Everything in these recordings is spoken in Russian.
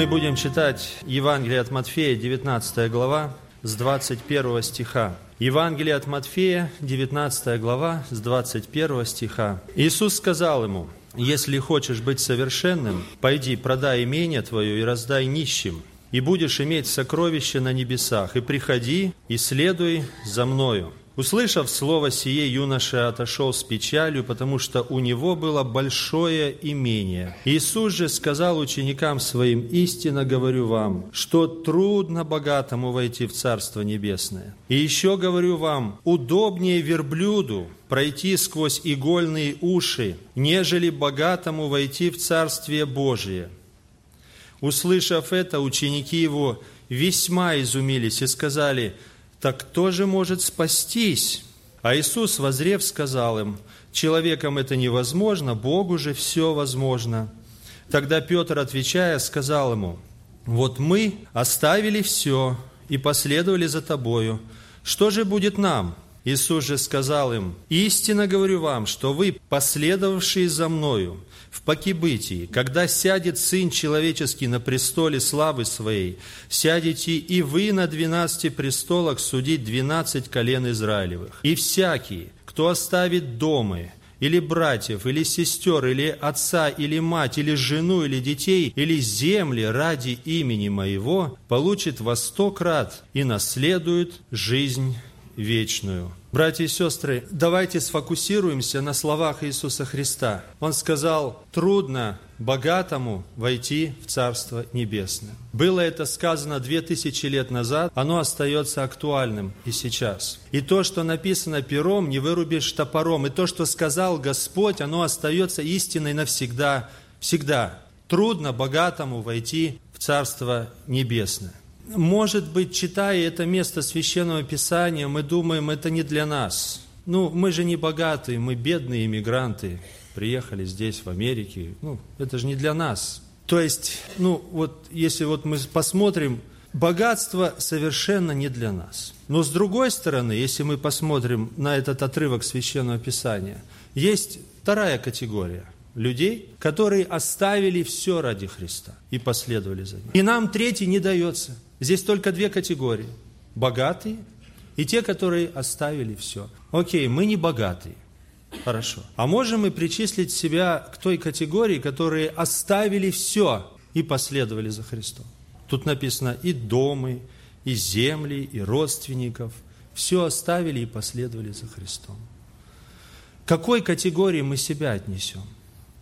Мы будем читать Евангелие от Матфея, 19 глава, с 21 стиха. Евангелие от Матфея, 19 глава, с 21 стиха. Иисус сказал ему, «Если хочешь быть совершенным, пойди, продай имение твое и раздай нищим, и будешь иметь сокровище на небесах, и приходи, и следуй за Мною». Услышав слово сие, юноша отошел с печалью, потому что у него было большое имение. Иисус же сказал ученикам своим, «Истинно говорю вам, что трудно богатому войти в Царство Небесное. И еще говорю вам, удобнее верблюду пройти сквозь игольные уши, нежели богатому войти в Царствие Божие». Услышав это, ученики его весьма изумились и сказали – так кто же может спастись? А Иисус, возрев, сказал им, человеком это невозможно, Богу же все возможно. Тогда Петр, отвечая, сказал ему, вот мы оставили все и последовали за тобою. Что же будет нам? Иисус же сказал им, «Истинно говорю вам, что вы, последовавшие за Мною, в покибытии, когда сядет Сын Человеческий на престоле славы Своей, сядете и вы на двенадцати престолах судить двенадцать колен Израилевых. И всякий, кто оставит дома, или братьев, или сестер, или отца, или мать, или жену, или детей, или земли ради имени Моего, получит во сто крат и наследует жизнь вечную. Братья и сестры, давайте сфокусируемся на словах Иисуса Христа. Он сказал, трудно богатому войти в Царство Небесное. Было это сказано две тысячи лет назад, оно остается актуальным и сейчас. И то, что написано пером, не вырубишь топором. И то, что сказал Господь, оно остается истиной навсегда, всегда. Трудно богатому войти в Царство Небесное. Может быть, читая это место Священного Писания, мы думаем, это не для нас. Ну, мы же не богатые, мы бедные иммигранты, приехали здесь, в Америке. Ну, это же не для нас. То есть, ну, вот если вот мы посмотрим, богатство совершенно не для нас. Но с другой стороны, если мы посмотрим на этот отрывок Священного Писания, есть вторая категория людей, которые оставили все ради Христа и последовали за Ним. И нам третий не дается – Здесь только две категории. Богатые и те, которые оставили все. Окей, мы не богатые. Хорошо. А можем мы причислить себя к той категории, которые оставили все и последовали за Христом? Тут написано и домы, и земли, и родственников. Все оставили и последовали за Христом. К какой категории мы себя отнесем?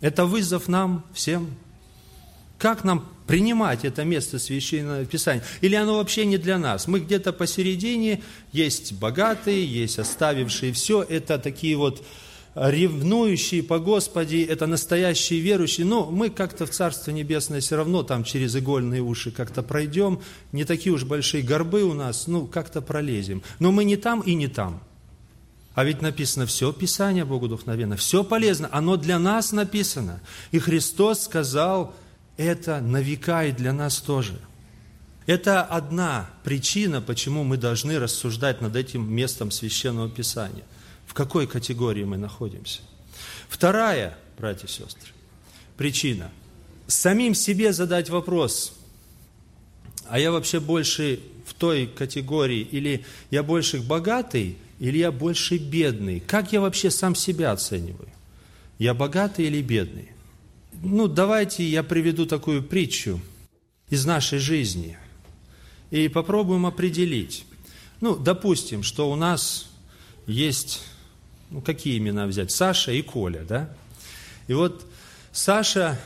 Это вызов нам всем. Как нам принимать это место Священного Писания. Или оно вообще не для нас. Мы где-то посередине, есть богатые, есть оставившие все. Это такие вот ревнующие по Господи, это настоящие верующие. Но мы как-то в Царство Небесное все равно там через игольные уши как-то пройдем. Не такие уж большие горбы у нас, ну как-то пролезем. Но мы не там и не там. А ведь написано все Писание Богу вдохновенно, все полезно, оно для нас написано. И Христос сказал, это на века и для нас тоже. Это одна причина, почему мы должны рассуждать над этим местом Священного Писания. В какой категории мы находимся. Вторая, братья и сестры, причина. Самим себе задать вопрос, а я вообще больше в той категории, или я больше богатый, или я больше бедный? Как я вообще сам себя оцениваю? Я богатый или бедный? Ну, давайте я приведу такую притчу из нашей жизни и попробуем определить. Ну, допустим, что у нас есть, ну, какие имена взять? Саша и Коля, да? И вот Саша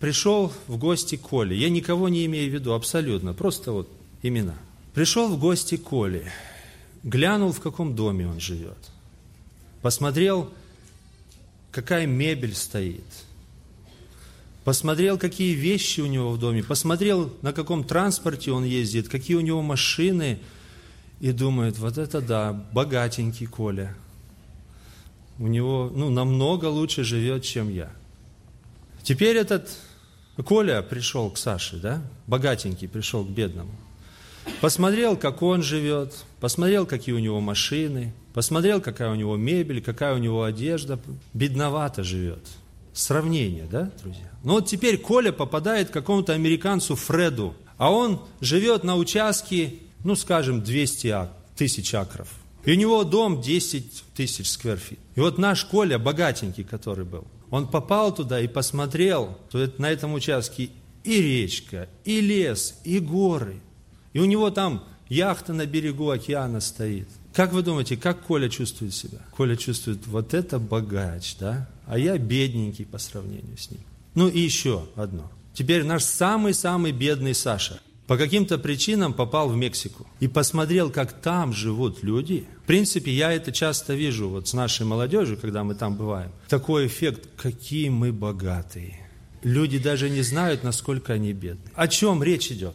пришел в гости к Коле. Я никого не имею в виду, абсолютно, просто вот имена. Пришел в гости к Коле, глянул, в каком доме он живет. Посмотрел, какая мебель стоит – посмотрел, какие вещи у него в доме, посмотрел, на каком транспорте он ездит, какие у него машины, и думает, вот это да, богатенький Коля. У него ну, намного лучше живет, чем я. Теперь этот Коля пришел к Саше, да, богатенький пришел к бедному. Посмотрел, как он живет, посмотрел, какие у него машины, посмотрел, какая у него мебель, какая у него одежда. Бедновато живет – сравнение, да, друзья? Ну вот теперь Коля попадает к какому-то американцу Фреду, а он живет на участке, ну, скажем, 200 тысяч акров. И у него дом 10 тысяч скверфит. И вот наш Коля, богатенький, который был, он попал туда и посмотрел, то на этом участке и речка, и лес, и горы. И у него там яхта на берегу океана стоит. Как вы думаете, как Коля чувствует себя? Коля чувствует, вот это богач, да? А я бедненький по сравнению с ним. Ну и еще одно. Теперь наш самый-самый бедный Саша по каким-то причинам попал в Мексику и посмотрел, как там живут люди. В принципе, я это часто вижу вот с нашей молодежью, когда мы там бываем. Такой эффект, какие мы богатые. Люди даже не знают, насколько они бедны. О чем речь идет?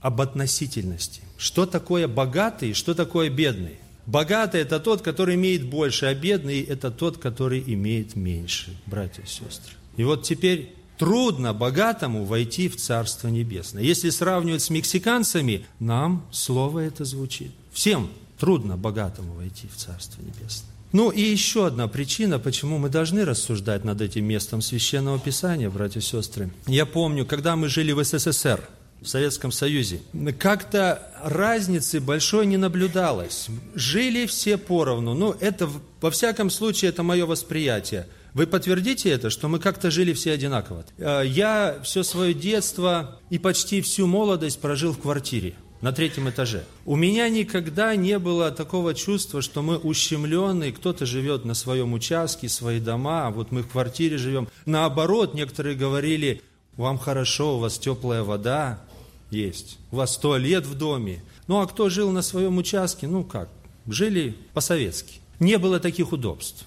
Об относительности. Что такое богатый, что такое бедный? Богатый – это тот, который имеет больше, а бедный – это тот, который имеет меньше, братья и сестры. И вот теперь Трудно богатому войти в Царство Небесное. Если сравнивать с мексиканцами, нам слово это звучит. Всем трудно богатому войти в Царство Небесное. Ну и еще одна причина, почему мы должны рассуждать над этим местом Священного Писания, братья и сестры. Я помню, когда мы жили в СССР, в Советском Союзе, как-то разницы большой не наблюдалось. Жили все поровну. Ну, это, во всяком случае, это мое восприятие – вы подтвердите это, что мы как-то жили все одинаково? Э, я все свое детство и почти всю молодость прожил в квартире на третьем этаже. У меня никогда не было такого чувства, что мы ущемленные, кто-то живет на своем участке, свои дома, а вот мы в квартире живем. Наоборот, некоторые говорили, вам хорошо, у вас теплая вода есть, у вас туалет в доме. Ну а кто жил на своем участке, ну как, жили по-советски. Не было таких удобств.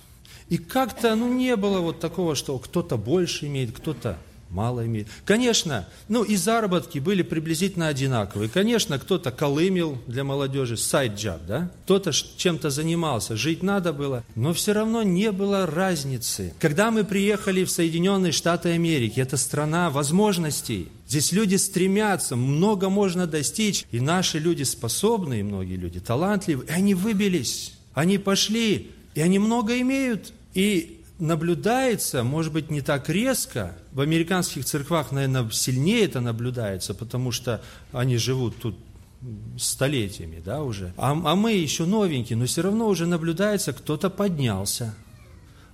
И как-то, ну, не было вот такого, что кто-то больше имеет, кто-то мало имеет. Конечно, ну и заработки были приблизительно одинаковые. Конечно, кто-то колымил для молодежи, сайт-джаб, да? Кто-то чем-то занимался, жить надо было, но все равно не было разницы. Когда мы приехали в Соединенные Штаты Америки, это страна возможностей. Здесь люди стремятся, много можно достичь, и наши люди способные, многие люди талантливые, и они выбились. Они пошли, и они много имеют. И наблюдается, может быть, не так резко. В американских церквах, наверное, сильнее это наблюдается, потому что они живут тут столетиями, да, уже. А, а мы еще новенькие, но все равно уже наблюдается, кто-то поднялся,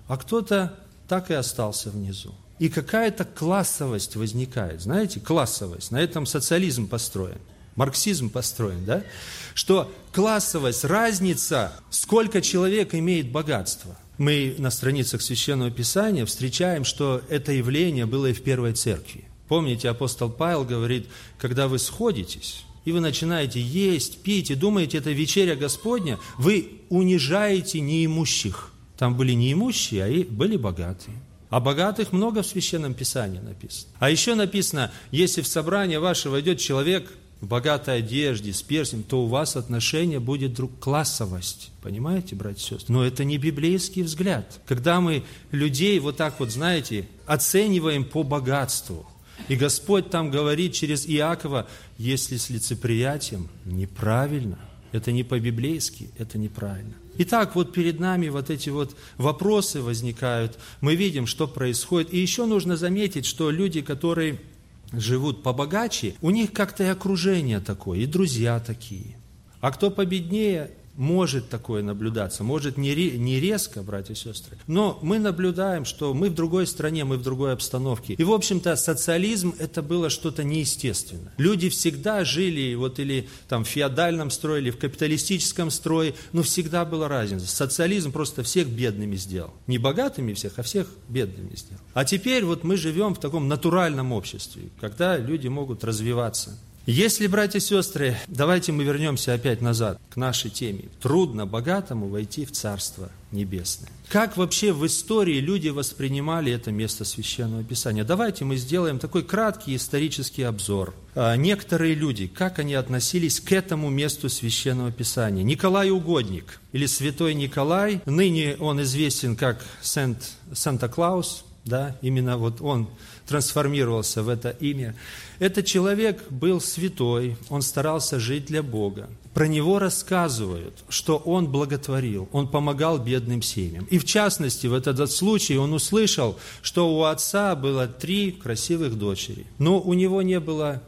а кто-то так и остался внизу. И какая-то классовость возникает, знаете, классовость. На этом социализм построен, марксизм построен, да? Что классовость, разница, сколько человек имеет богатства – мы на страницах Священного Писания встречаем, что это явление было и в Первой Церкви. Помните, апостол Павел говорит, когда вы сходитесь, и вы начинаете есть, пить, и думаете, это вечеря Господня, вы унижаете неимущих. Там были неимущие, а и были богатые. А богатых много в Священном Писании написано. А еще написано, если в собрание ваше войдет человек в богатой одежде, с перстнем, то у вас отношение будет друг классовость. Понимаете, братья и сестры? Но это не библейский взгляд. Когда мы людей вот так вот, знаете, оцениваем по богатству, и Господь там говорит через Иакова, если с лицеприятием, неправильно. Это не по-библейски, это неправильно. Итак, вот перед нами вот эти вот вопросы возникают. Мы видим, что происходит. И еще нужно заметить, что люди, которые живут побогаче, у них как-то и окружение такое, и друзья такие. А кто победнее, может такое наблюдаться, может не, резко, братья и сестры, но мы наблюдаем, что мы в другой стране, мы в другой обстановке. И, в общем-то, социализм – это было что-то неестественное. Люди всегда жили вот или там в феодальном строе, или в капиталистическом строе, но всегда была разница. Социализм просто всех бедными сделал. Не богатыми всех, а всех бедными сделал. А теперь вот мы живем в таком натуральном обществе, когда люди могут развиваться. Если, братья и сестры, давайте мы вернемся опять назад к нашей теме. Трудно богатому войти в Царство Небесное. Как вообще в истории люди воспринимали это место Священного Писания? Давайте мы сделаем такой краткий исторический обзор. А, некоторые люди, как они относились к этому месту Священного Писания? Николай Угодник или Святой Николай, ныне он известен как Сент, Санта-Клаус, да, именно вот он трансформировался в это имя. Этот человек был святой, он старался жить для Бога. Про него рассказывают, что он благотворил, он помогал бедным семьям. И в частности, в этот случай он услышал, что у отца было три красивых дочери, но у него не было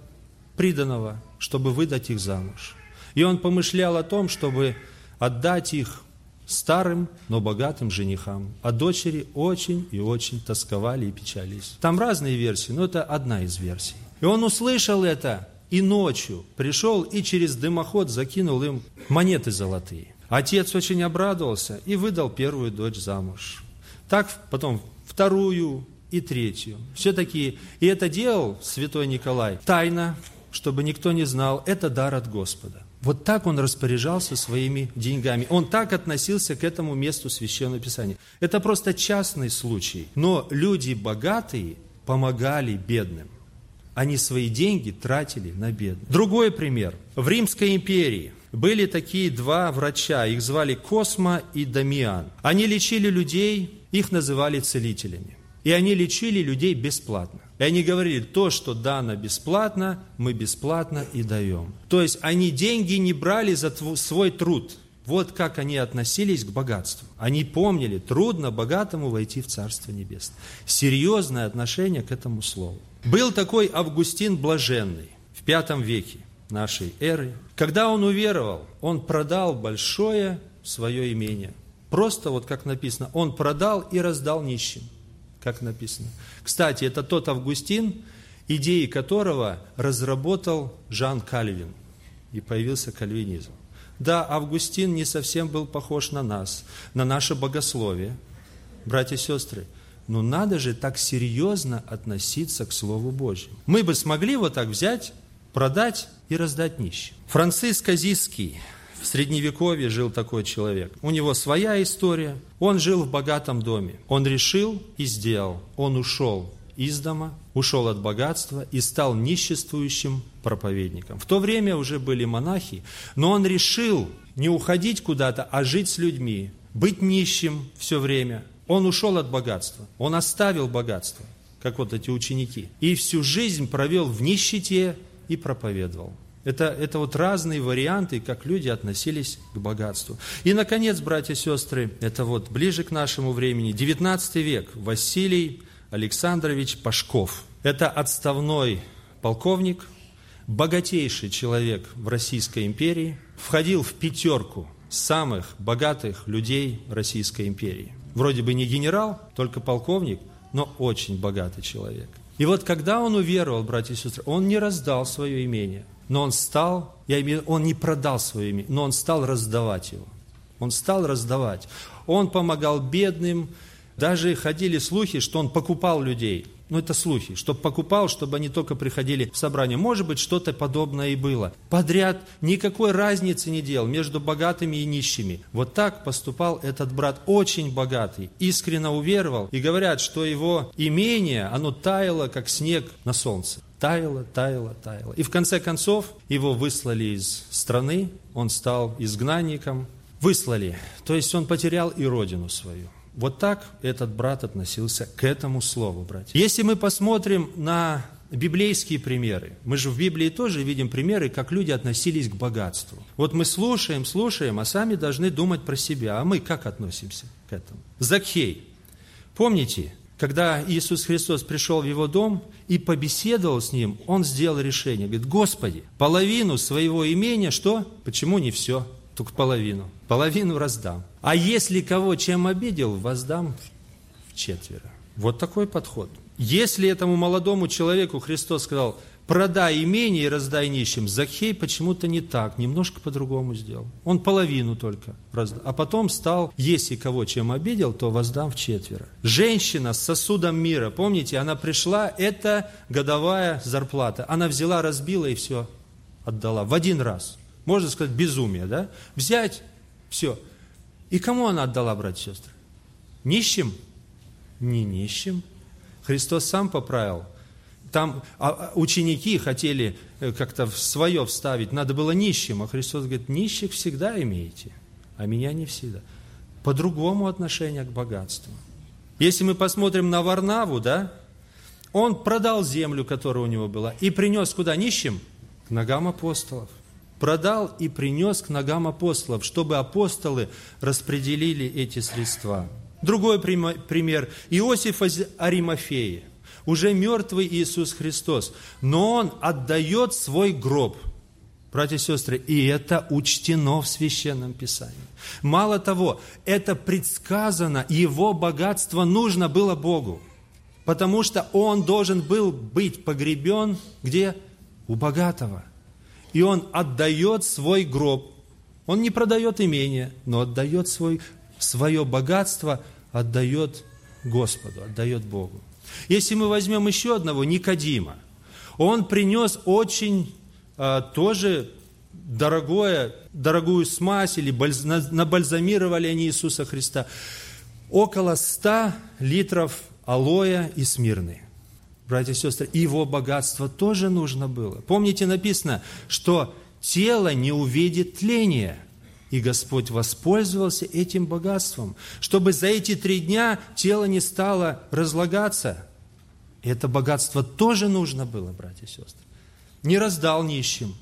приданного, чтобы выдать их замуж. И он помышлял о том, чтобы отдать их старым, но богатым женихам. А дочери очень и очень тосковали и печались. Там разные версии, но это одна из версий. И он услышал это, и ночью пришел и через дымоход закинул им монеты золотые. Отец очень обрадовался и выдал первую дочь замуж. Так потом вторую и третью. Все-таки, и это делал святой Николай тайно, чтобы никто не знал, это дар от Господа. Вот так он распоряжался своими деньгами. Он так относился к этому месту Священного Писания. Это просто частный случай. Но люди богатые помогали бедным. Они свои деньги тратили на бедных. Другой пример. В Римской империи были такие два врача, их звали Космо и Дамиан. Они лечили людей, их называли целителями. И они лечили людей бесплатно. И они говорили, то, что дано бесплатно, мы бесплатно и даем. То есть они деньги не брали за свой труд. Вот как они относились к богатству. Они помнили, трудно богатому войти в Царство Небесное. Серьезное отношение к этому слову. Был такой Августин Блаженный в пятом веке нашей эры. Когда он уверовал, он продал большое свое имение. Просто вот как написано, он продал и раздал нищим как написано. Кстати, это тот Августин, идеи которого разработал Жан Кальвин, и появился кальвинизм. Да, Августин не совсем был похож на нас, на наше богословие, братья и сестры, но надо же так серьезно относиться к Слову Божьему. Мы бы смогли вот так взять, продать и раздать нищим. Франциск Азийский в Средневековье жил такой человек. У него своя история. Он жил в богатом доме. Он решил и сделал. Он ушел из дома, ушел от богатства и стал ниществующим проповедником. В то время уже были монахи, но он решил не уходить куда-то, а жить с людьми, быть нищим все время. Он ушел от богатства, он оставил богатство, как вот эти ученики, и всю жизнь провел в нищете и проповедовал. Это, это вот разные варианты, как люди относились к богатству. И, наконец, братья и сестры, это вот ближе к нашему времени, 19 век, Василий Александрович Пашков. Это отставной полковник, богатейший человек в Российской империи, входил в пятерку самых богатых людей Российской империи. Вроде бы не генерал, только полковник, но очень богатый человек. И вот когда он уверовал, братья и сестры, он не раздал свое имение но он стал, я имею он не продал свое имя, но он стал раздавать его. Он стал раздавать. Он помогал бедным, даже ходили слухи, что он покупал людей. Ну, это слухи, чтобы покупал, чтобы они только приходили в собрание. Может быть, что-то подобное и было. Подряд никакой разницы не делал между богатыми и нищими. Вот так поступал этот брат, очень богатый, искренне уверовал. И говорят, что его имение, оно таяло, как снег на солнце таяло, таяло, таяло. И в конце концов его выслали из страны, он стал изгнанником. Выслали, то есть он потерял и родину свою. Вот так этот брат относился к этому слову, братья. Если мы посмотрим на библейские примеры, мы же в Библии тоже видим примеры, как люди относились к богатству. Вот мы слушаем, слушаем, а сами должны думать про себя. А мы как относимся к этому? Закхей. Помните, когда Иисус Христос пришел в его дом и побеседовал с ним, он сделал решение. Говорит, Господи, половину своего имения, что? Почему не все? Только половину. Половину раздам. А если кого чем обидел, воздам в четверо. Вот такой подход. Если этому молодому человеку Христос сказал, продай имение и раздай нищим. Захей почему-то не так, немножко по-другому сделал. Он половину только раздал. А потом стал, если кого чем обидел, то воздам в четверо. Женщина с сосудом мира, помните, она пришла, это годовая зарплата. Она взяла, разбила и все отдала в один раз. Можно сказать, безумие, да? Взять, все. И кому она отдала, братья и сестры? Нищим? Не нищим. Христос сам поправил – там а, а, ученики хотели э, как-то свое вставить, надо было нищим, а Христос говорит, нищих всегда имеете, а меня не всегда. По-другому отношение к богатству. Если мы посмотрим на Варнаву, да, он продал землю, которая у него была, и принес куда нищим? К ногам апостолов. Продал и принес к ногам апостолов, чтобы апостолы распределили эти средства. Другой пример. Иосиф из Аримафеи. Уже мертвый Иисус Христос. Но он отдает свой гроб – Братья и сестры, и это учтено в Священном Писании. Мало того, это предсказано, его богатство нужно было Богу, потому что он должен был быть погребен где? У богатого. И он отдает свой гроб. Он не продает имение, но отдает свой, свое богатство, отдает Господу, отдает Богу. Если мы возьмем еще одного, Никодима, он принес очень а, тоже дорогое, дорогую смазь или бальз, набальзамировали они Иисуса Христа. Около ста литров алоя и смирны. Братья и сестры, его богатство тоже нужно было. Помните, написано, что тело не увидит тления. И Господь воспользовался этим богатством, чтобы за эти три дня тело не стало разлагаться. Это богатство тоже нужно было, братья и сестры не раздал нищим,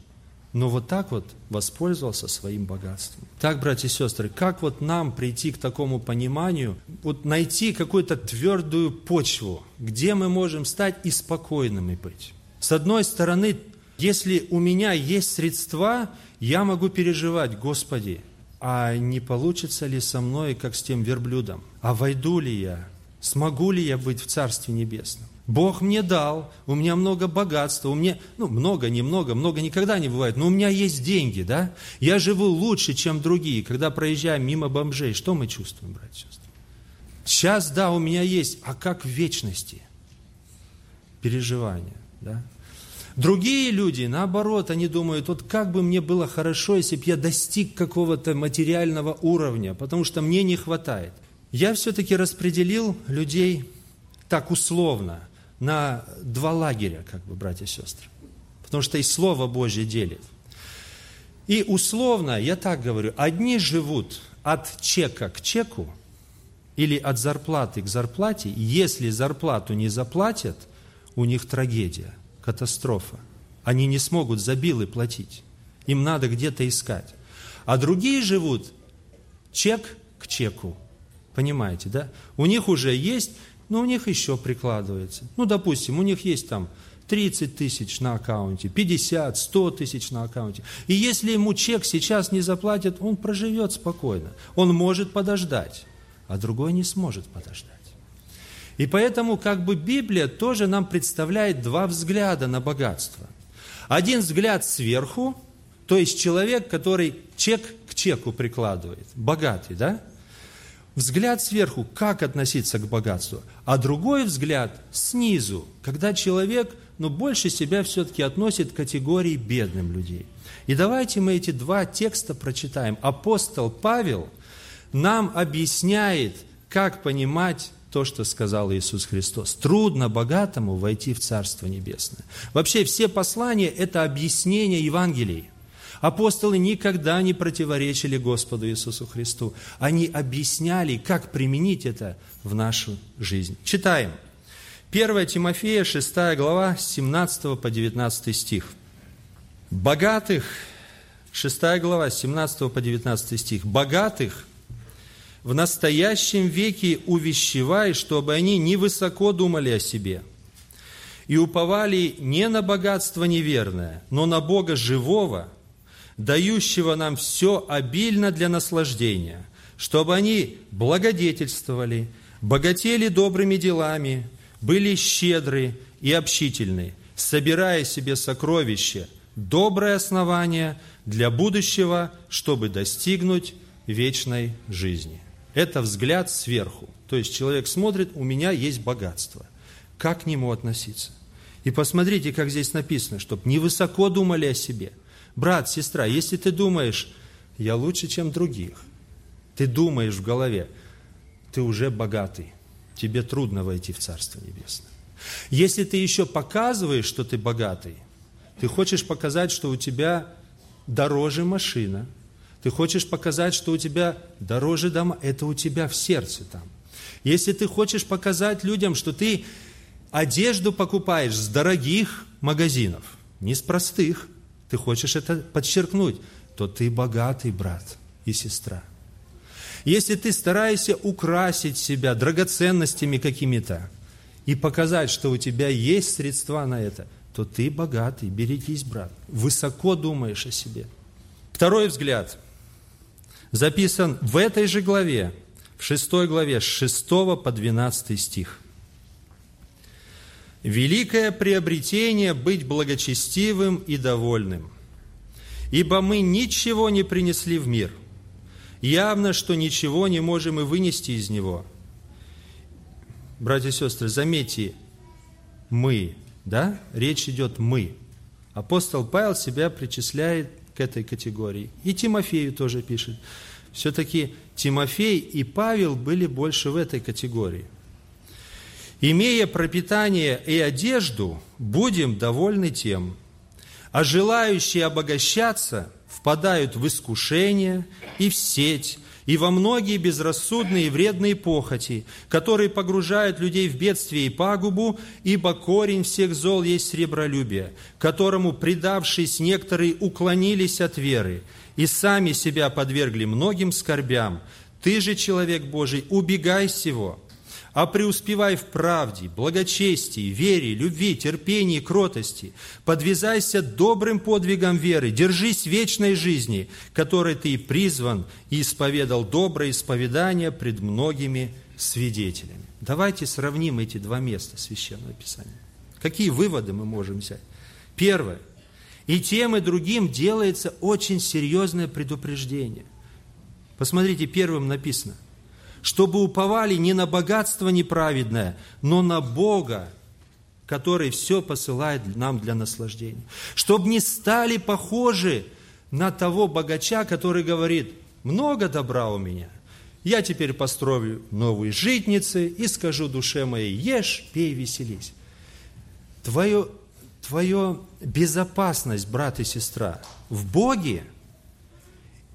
но вот так вот воспользовался своим богатством. Так, братья и сестры, как вот нам прийти к такому пониманию, вот найти какую-то твердую почву, где мы можем стать и спокойными быть? С одной стороны, если у меня есть средства, я могу переживать, Господи, а не получится ли со мной, как с тем верблюдом? А войду ли я? Смогу ли я быть в Царстве Небесном? Бог мне дал, у меня много богатства, у меня, ну, много, немного, много никогда не бывает, но у меня есть деньги, да? Я живу лучше, чем другие. Когда проезжаем мимо бомжей, что мы чувствуем, братья и сестры? Сейчас, да, у меня есть, а как в вечности? Переживания, да? Другие люди, наоборот, они думают, вот как бы мне было хорошо, если бы я достиг какого-то материального уровня, потому что мне не хватает. Я все-таки распределил людей так условно – на два лагеря, как бы, братья и сестры. Потому что и Слово Божье делит. И условно, я так говорю, одни живут от чека к чеку или от зарплаты к зарплате. Если зарплату не заплатят, у них трагедия, катастрофа. Они не смогут за билы платить. Им надо где-то искать. А другие живут чек к чеку. Понимаете, да? У них уже есть но у них еще прикладывается. Ну, допустим, у них есть там 30 тысяч на аккаунте, 50, 100 тысяч на аккаунте. И если ему чек сейчас не заплатят, он проживет спокойно. Он может подождать, а другой не сможет подождать. И поэтому как бы Библия тоже нам представляет два взгляда на богатство. Один взгляд сверху, то есть человек, который чек к чеку прикладывает, богатый, да? Взгляд сверху, как относиться к богатству, а другой взгляд снизу, когда человек ну, больше себя все-таки относит к категории бедным людей. И давайте мы эти два текста прочитаем. Апостол Павел нам объясняет, как понимать то, что сказал Иисус Христос. Трудно богатому войти в Царство Небесное. Вообще все послания – это объяснение Евангелий – Апостолы никогда не противоречили Господу Иисусу Христу. Они объясняли, как применить это в нашу жизнь. Читаем. 1 Тимофея, 6 глава, 17 по 19 стих. «Богатых, 6 глава, 17 по 19 стих. «Богатых в настоящем веке увещевай, чтобы они невысоко думали о себе, и уповали не на богатство неверное, но на Бога живого, дающего нам все обильно для наслаждения, чтобы они благодетельствовали, богатели добрыми делами, были щедры и общительны, собирая себе сокровища, доброе основание для будущего, чтобы достигнуть вечной жизни. Это взгляд сверху. То есть человек смотрит, у меня есть богатство. Как к нему относиться? И посмотрите, как здесь написано, чтобы не высоко думали о себе – Брат, сестра, если ты думаешь, я лучше, чем других, ты думаешь в голове, ты уже богатый, тебе трудно войти в Царство Небесное. Если ты еще показываешь, что ты богатый, ты хочешь показать, что у тебя дороже машина, ты хочешь показать, что у тебя дороже дома, это у тебя в сердце там. Если ты хочешь показать людям, что ты одежду покупаешь с дорогих магазинов, не с простых, ты хочешь это подчеркнуть, то ты богатый брат и сестра. Если ты стараешься украсить себя драгоценностями какими-то и показать, что у тебя есть средства на это, то ты богатый, берегись, брат. Высоко думаешь о себе. Второй взгляд записан в этой же главе, в шестой главе, с 6 по 12 стих. «Великое приобретение быть благочестивым и довольным, ибо мы ничего не принесли в мир, Явно, что ничего не можем и вынести из него. Братья и сестры, заметьте, мы, да? Речь идет «мы». Апостол Павел себя причисляет к этой категории. И Тимофею тоже пишет. Все-таки Тимофей и Павел были больше в этой категории. Имея пропитание и одежду, будем довольны тем, а желающие обогащаться – впадают в искушение и в сеть, и во многие безрассудные и вредные похоти, которые погружают людей в бедствие и пагубу, ибо корень всех зол есть сребролюбие, которому, предавшись, некоторые уклонились от веры и сами себя подвергли многим скорбям. Ты же, человек Божий, убегай сего, а преуспевай в правде, благочестии, вере, любви, терпении, кротости. Подвязайся добрым подвигом веры, держись вечной жизни, которой ты призван и исповедал доброе исповедание пред многими свидетелями. Давайте сравним эти два места Священного Писания. Какие выводы мы можем взять? Первое. И тем, и другим делается очень серьезное предупреждение. Посмотрите, первым написано – чтобы уповали не на богатство неправедное, но на Бога, который все посылает нам для наслаждения. Чтобы не стали похожи на того богача, который говорит, много добра у меня, я теперь построю новые житницы и скажу душе моей, ешь, пей, веселись. Твое, твое безопасность, брат и сестра, в Боге –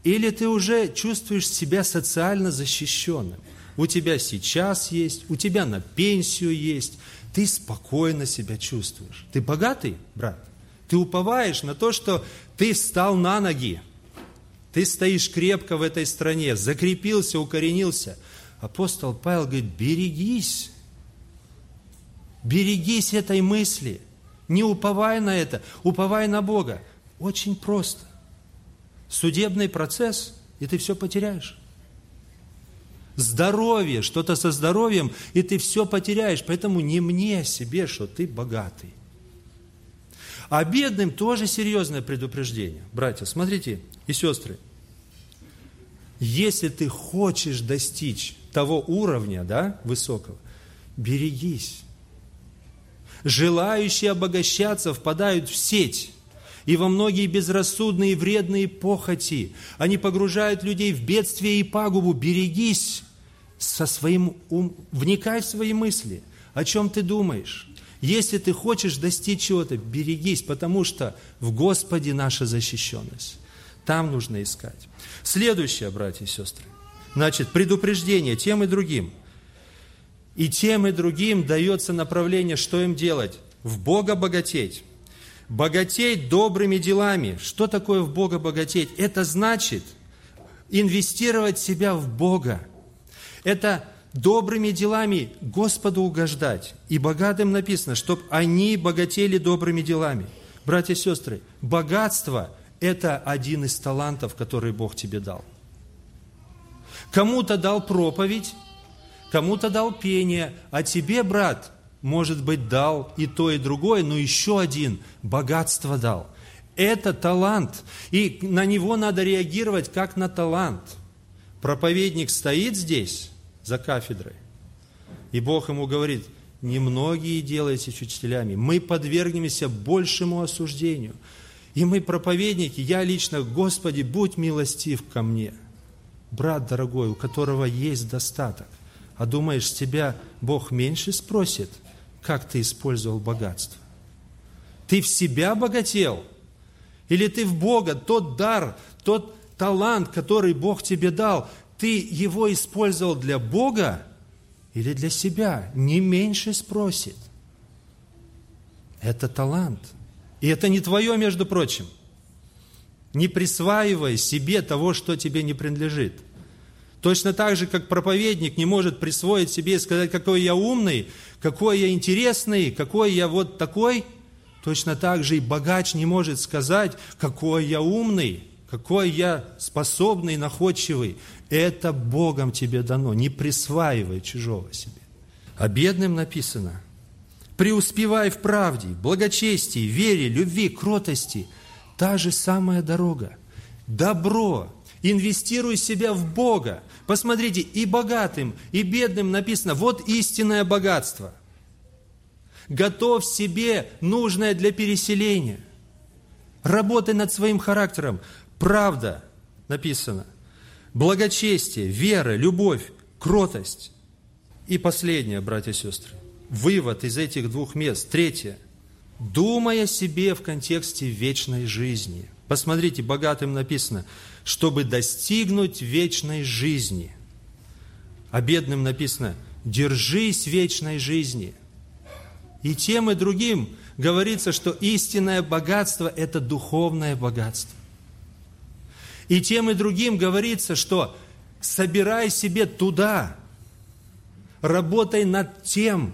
или ты уже чувствуешь себя социально защищенным? У тебя сейчас есть, у тебя на пенсию есть, ты спокойно себя чувствуешь. Ты богатый, брат? Ты уповаешь на то, что ты встал на ноги, ты стоишь крепко в этой стране, закрепился, укоренился. Апостол Павел говорит, берегись, берегись этой мысли, не уповай на это, уповай на Бога. Очень просто судебный процесс, и ты все потеряешь. Здоровье, что-то со здоровьем, и ты все потеряешь. Поэтому не мне себе, что ты богатый. А бедным тоже серьезное предупреждение. Братья, смотрите, и сестры, если ты хочешь достичь того уровня, да, высокого, берегись. Желающие обогащаться впадают в сеть и во многие безрассудные и вредные похоти. Они погружают людей в бедствие и пагубу. Берегись со своим ум, вникай в свои мысли. О чем ты думаешь? Если ты хочешь достичь чего-то, берегись, потому что в Господе наша защищенность. Там нужно искать. Следующее, братья и сестры. Значит, предупреждение тем и другим. И тем и другим дается направление, что им делать. В Бога богатеть Богатеть добрыми делами. Что такое в Бога богатеть? Это значит инвестировать себя в Бога. Это добрыми делами Господу угождать. И богатым написано, чтобы они богатели добрыми делами. Братья и сестры, богатство – это один из талантов, который Бог тебе дал. Кому-то дал проповедь, кому-то дал пение, а тебе, брат, может быть, дал и то, и другое, но еще один – богатство дал. Это талант, и на него надо реагировать как на талант. Проповедник стоит здесь, за кафедрой, и Бог ему говорит, немногие делайте учителями, мы подвергнемся большему осуждению. И мы, проповедники, я лично, Господи, будь милостив ко мне. Брат дорогой, у которого есть достаток. А думаешь, тебя Бог меньше спросит – как ты использовал богатство. Ты в себя богател? Или ты в Бога, тот дар, тот талант, который Бог тебе дал, ты его использовал для Бога или для себя, не меньше спросит. Это талант. И это не твое, между прочим. Не присваивай себе того, что тебе не принадлежит. Точно так же, как проповедник не может присвоить себе и сказать, какой я умный, какой я интересный, какой я вот такой, точно так же и богач не может сказать, какой я умный, какой я способный, находчивый. Это Богом тебе дано, не присваивай чужого себе. А бедным написано, преуспевай в правде, благочестии, вере, любви, кротости. Та же самая дорога. Добро, инвестируй себя в Бога. Посмотрите, и богатым, и бедным написано, вот истинное богатство. Готовь себе нужное для переселения. Работай над своим характером. Правда написано. Благочестие, вера, любовь, кротость. И последнее, братья и сестры. Вывод из этих двух мест. Третье. Думая себе в контексте вечной жизни. Посмотрите, богатым написано, чтобы достигнуть вечной жизни. А бедным написано, держись вечной жизни. И тем и другим говорится, что истинное богатство – это духовное богатство. И тем и другим говорится, что собирай себе туда, работай над тем,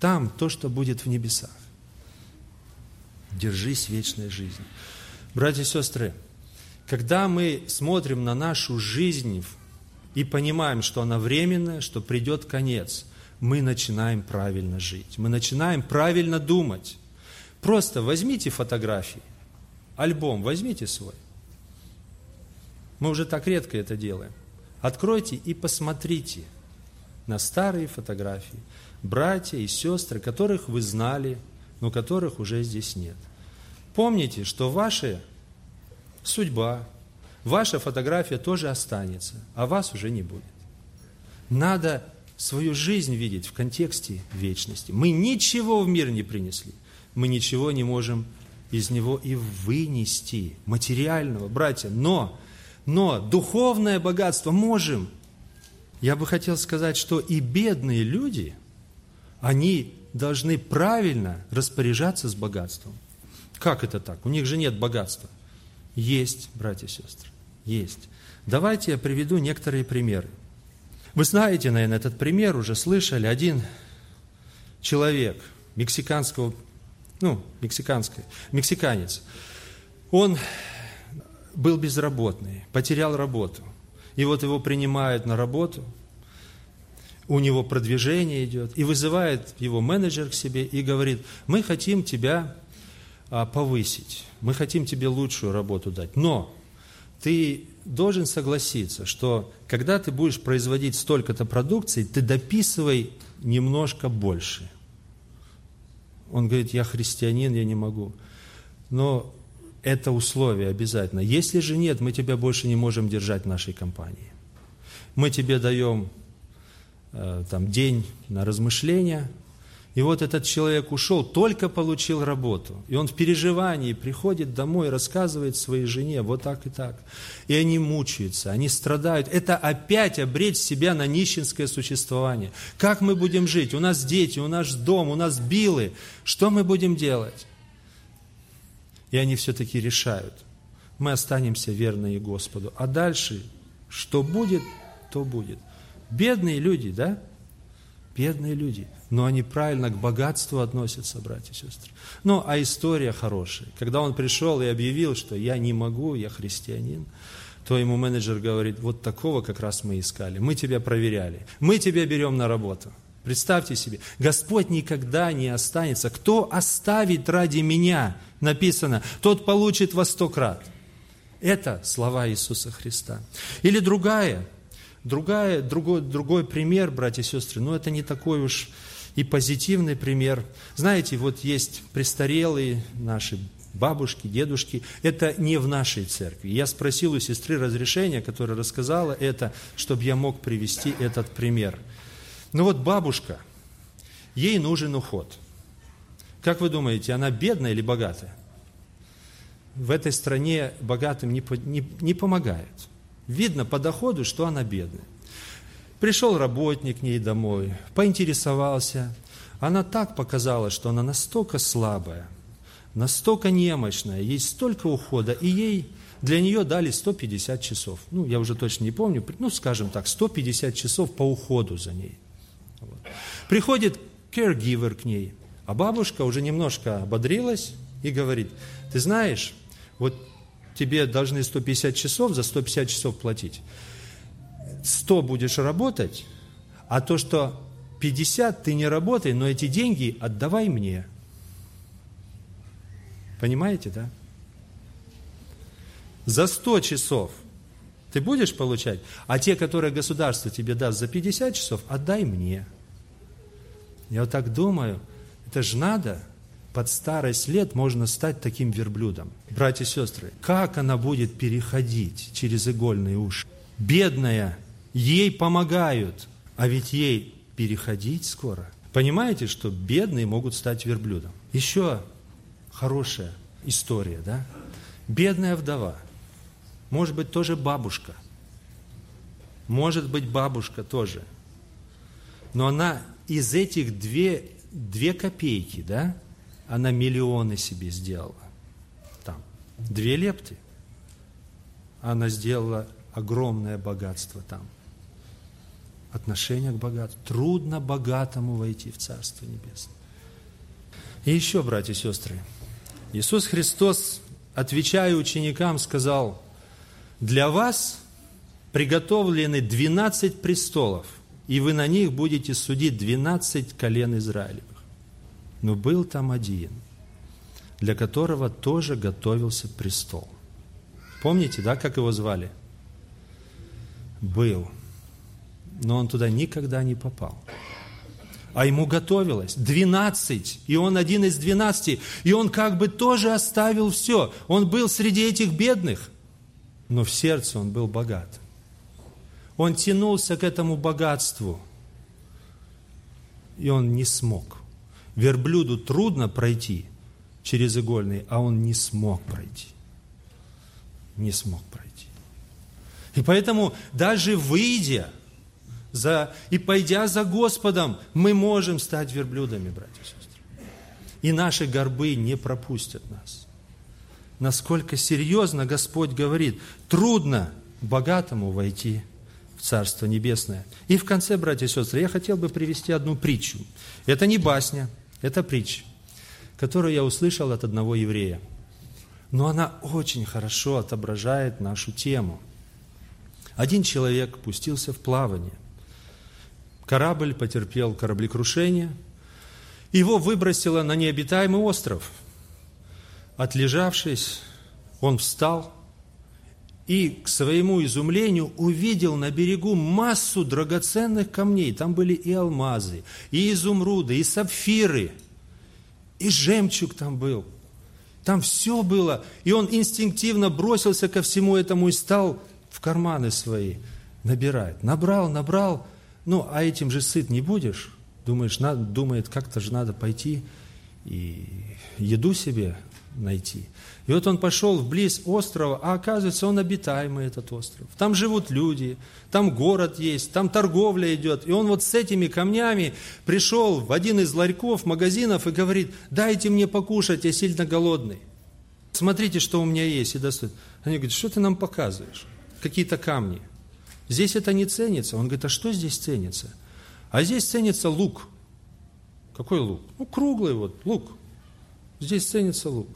там то, что будет в небесах. Держись вечной жизни. Братья и сестры, когда мы смотрим на нашу жизнь и понимаем, что она временная, что придет конец, мы начинаем правильно жить, мы начинаем правильно думать. Просто возьмите фотографии, альбом возьмите свой. Мы уже так редко это делаем. Откройте и посмотрите на старые фотографии. Братья и сестры, которых вы знали, но которых уже здесь нет. Помните, что ваша судьба, ваша фотография тоже останется, а вас уже не будет. Надо свою жизнь видеть в контексте вечности. Мы ничего в мир не принесли. Мы ничего не можем из него и вынести материального, братья. Но но духовное богатство можем. Я бы хотел сказать, что и бедные люди, они должны правильно распоряжаться с богатством. Как это так? У них же нет богатства. Есть, братья и сестры, есть. Давайте я приведу некоторые примеры. Вы знаете, наверное, этот пример уже слышали. Один человек мексиканского, ну, мексиканский, мексиканец, он был безработный, потерял работу. И вот его принимают на работу, у него продвижение идет, и вызывает его менеджер к себе и говорит, мы хотим тебя повысить, мы хотим тебе лучшую работу дать, но ты должен согласиться, что когда ты будешь производить столько-то продукции, ты дописывай немножко больше. Он говорит, я христианин, я не могу. Но это условие обязательно. Если же нет, мы тебя больше не можем держать в нашей компании. Мы тебе даем э, там, день на размышления, и вот этот человек ушел, только получил работу. И он в переживании приходит домой, рассказывает своей жене вот так и так. И они мучаются, они страдают. Это опять обречь себя на нищенское существование. Как мы будем жить? У нас дети, у нас дом, у нас билы. Что мы будем делать? и они все-таки решают. Мы останемся верными Господу. А дальше, что будет, то будет. Бедные люди, да? Бедные люди. Но они правильно к богатству относятся, братья и сестры. Ну, а история хорошая. Когда он пришел и объявил, что я не могу, я христианин, то ему менеджер говорит, вот такого как раз мы искали. Мы тебя проверяли. Мы тебя берем на работу. Представьте себе, Господь никогда не останется. Кто оставит ради меня, написано, тот получит во сто крат. Это слова Иисуса Христа. Или другая, другая, другой, другой пример, братья и сестры, но это не такой уж и позитивный пример. Знаете, вот есть престарелые наши бабушки, дедушки, это не в нашей церкви. Я спросил у сестры разрешения, которая рассказала это, чтобы я мог привести этот пример – ну вот бабушка, ей нужен уход. Как вы думаете, она бедная или богатая? В этой стране богатым не, не, не помогает. Видно по доходу, что она бедная. Пришел работник к ней домой, поинтересовался. Она так показала, что она настолько слабая, настолько немощная, ей столько ухода, и ей для нее дали 150 часов. Ну, я уже точно не помню, ну, скажем так, 150 часов по уходу за ней. Вот. Приходит caregiver к ней, а бабушка уже немножко ободрилась и говорит, ты знаешь, вот тебе должны 150 часов, за 150 часов платить. 100 будешь работать, а то, что 50 ты не работай, но эти деньги отдавай мне. Понимаете, да? За 100 часов ты будешь получать, а те, которые государство тебе даст за 50 часов, отдай мне. Я вот так думаю, это же надо, под старость лет можно стать таким верблюдом. Братья и сестры, как она будет переходить через игольные уши? Бедная, ей помогают, а ведь ей переходить скоро. Понимаете, что бедные могут стать верблюдом? Еще хорошая история, да? Бедная вдова – может быть, тоже бабушка. Может быть, бабушка тоже. Но она из этих две, две копейки, да, она миллионы себе сделала. Там. Две лепты. Она сделала огромное богатство там. Отношение к богатству. Трудно богатому войти в Царство Небесное. И еще, братья и сестры, Иисус Христос, отвечая ученикам, сказал – для вас приготовлены 12 престолов, и вы на них будете судить 12 колен Израилевых. Но был там один, для которого тоже готовился престол. Помните, да, как его звали? Был. Но он туда никогда не попал. А ему готовилось 12, и он один из 12, и он как бы тоже оставил все. Он был среди этих бедных – но в сердце он был богат. Он тянулся к этому богатству, и он не смог. Верблюду трудно пройти через игольный, а он не смог пройти. Не смог пройти. И поэтому даже выйдя за, и пойдя за Господом, мы можем стать верблюдами, братья и сестры. И наши горбы не пропустят нас насколько серьезно Господь говорит, трудно богатому войти в Царство Небесное. И в конце, братья и сестры, я хотел бы привести одну притчу. Это не басня, это притча, которую я услышал от одного еврея. Но она очень хорошо отображает нашу тему. Один человек пустился в плавание. Корабль потерпел кораблекрушение. Его выбросило на необитаемый остров – Отлежавшись, он встал и, к своему изумлению, увидел на берегу массу драгоценных камней. Там были и алмазы, и изумруды, и сапфиры, и жемчуг там был. Там все было. И он инстинктивно бросился ко всему этому и стал в карманы свои набирать. Набрал, набрал. Ну, а этим же сыт не будешь. Думаешь, надо, думает, как-то же надо пойти и еду себе найти. И вот он пошел вблиз острова, а оказывается, он обитаемый, этот остров. Там живут люди, там город есть, там торговля идет. И он вот с этими камнями пришел в один из ларьков, магазинов и говорит, дайте мне покушать, я сильно голодный. Смотрите, что у меня есть. И достает. Они говорят, что ты нам показываешь? Какие-то камни. Здесь это не ценится. Он говорит, а что здесь ценится? А здесь ценится лук. Какой лук? Ну, круглый вот, лук. Здесь ценится лук.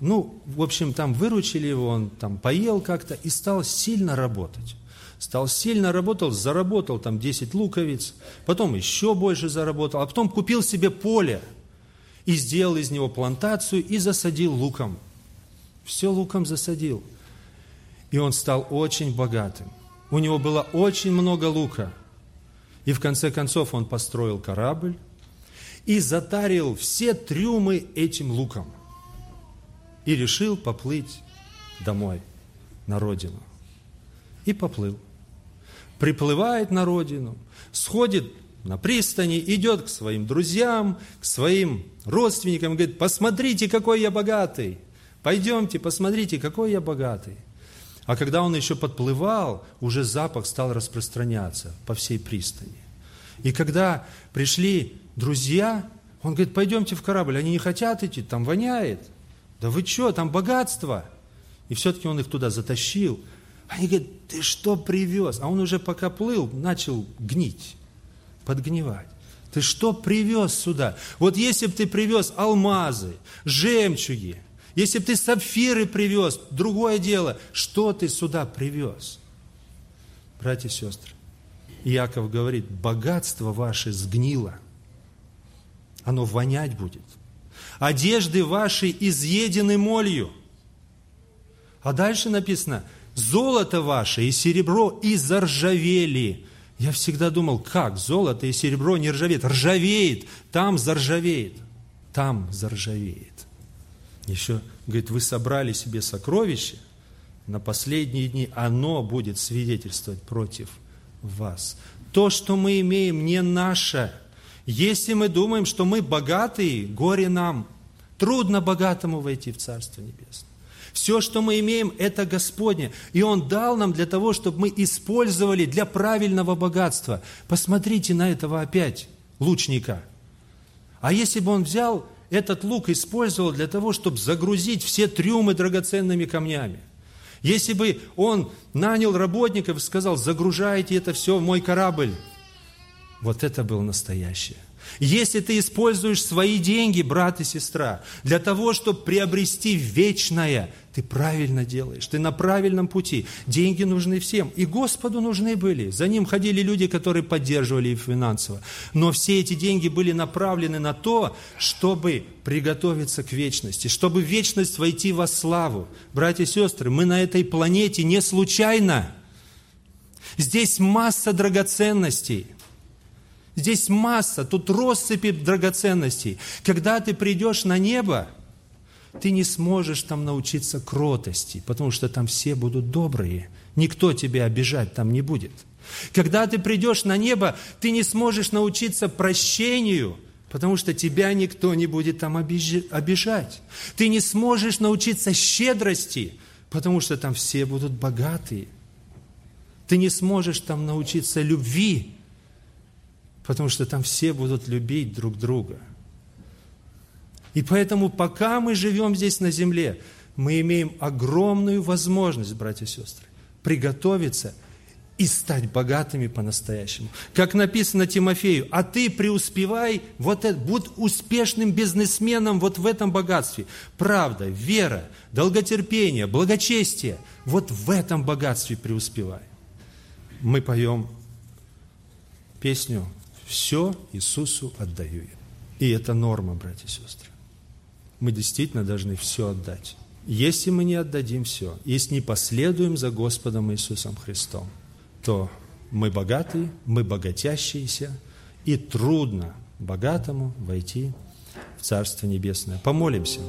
Ну, в общем, там выручили его, он там поел как-то и стал сильно работать. Стал сильно работал, заработал там 10 луковиц, потом еще больше заработал, а потом купил себе поле и сделал из него плантацию и засадил луком. Все луком засадил. И он стал очень богатым. У него было очень много лука. И в конце концов он построил корабль и затарил все трюмы этим луком и решил поплыть домой, на родину. И поплыл. Приплывает на родину, сходит на пристани, идет к своим друзьям, к своим родственникам, говорит, посмотрите, какой я богатый. Пойдемте, посмотрите, какой я богатый. А когда он еще подплывал, уже запах стал распространяться по всей пристани. И когда пришли друзья, он говорит, пойдемте в корабль. Они не хотят идти, там воняет. Да вы что, там богатство. И все-таки он их туда затащил. Они говорят, ты что привез? А он уже пока плыл, начал гнить, подгнивать. Ты что привез сюда? Вот если бы ты привез алмазы, жемчуги, если бы ты сапфиры привез, другое дело, что ты сюда привез? Братья и сестры, Иаков говорит, богатство ваше сгнило, оно вонять будет. Одежды ваши изъедены молью. А дальше написано, золото ваше и серебро и заржавели. Я всегда думал, как золото и серебро не ржавеет? Ржавеет, там заржавеет, там заржавеет. Еще, говорит, вы собрали себе сокровище, на последние дни оно будет свидетельствовать против вас. То, что мы имеем, не наше. Если мы думаем, что мы богатые, горе нам. Трудно богатому войти в Царство Небесное. Все, что мы имеем, это Господне. И Он дал нам для того, чтобы мы использовали для правильного богатства. Посмотрите на этого опять, лучника. А если бы он взял этот лук, использовал для того, чтобы загрузить все трюмы драгоценными камнями, если бы он нанял работников и сказал, загружайте это все в мой корабль, вот это был настоящее. Если ты используешь свои деньги, брат и сестра, для того, чтобы приобрести вечное, ты правильно делаешь, ты на правильном пути. Деньги нужны всем. И Господу нужны были. За ним ходили люди, которые поддерживали их финансово. Но все эти деньги были направлены на то, чтобы приготовиться к вечности, чтобы в вечность войти во славу. Братья и сестры, мы на этой планете не случайно. Здесь масса драгоценностей – Здесь масса, тут россыпи драгоценностей. Когда ты придешь на небо, ты не сможешь там научиться кротости, потому что там все будут добрые. Никто тебя обижать там не будет. Когда ты придешь на небо, ты не сможешь научиться прощению, потому что тебя никто не будет там обижать. Ты не сможешь научиться щедрости, потому что там все будут богатые. Ты не сможешь там научиться любви, потому что там все будут любить друг друга. И поэтому, пока мы живем здесь на земле, мы имеем огромную возможность, братья и сестры, приготовиться и стать богатыми по-настоящему. Как написано Тимофею, а ты преуспевай, вот это, будь успешным бизнесменом вот в этом богатстве. Правда, вера, долготерпение, благочестие, вот в этом богатстве преуспевай. Мы поем песню все Иисусу отдаю я. И это норма, братья и сестры. Мы действительно должны все отдать. Если мы не отдадим все, если не последуем за Господом Иисусом Христом, то мы богатые, мы богатящиеся, и трудно богатому войти в Царство Небесное. Помолимся.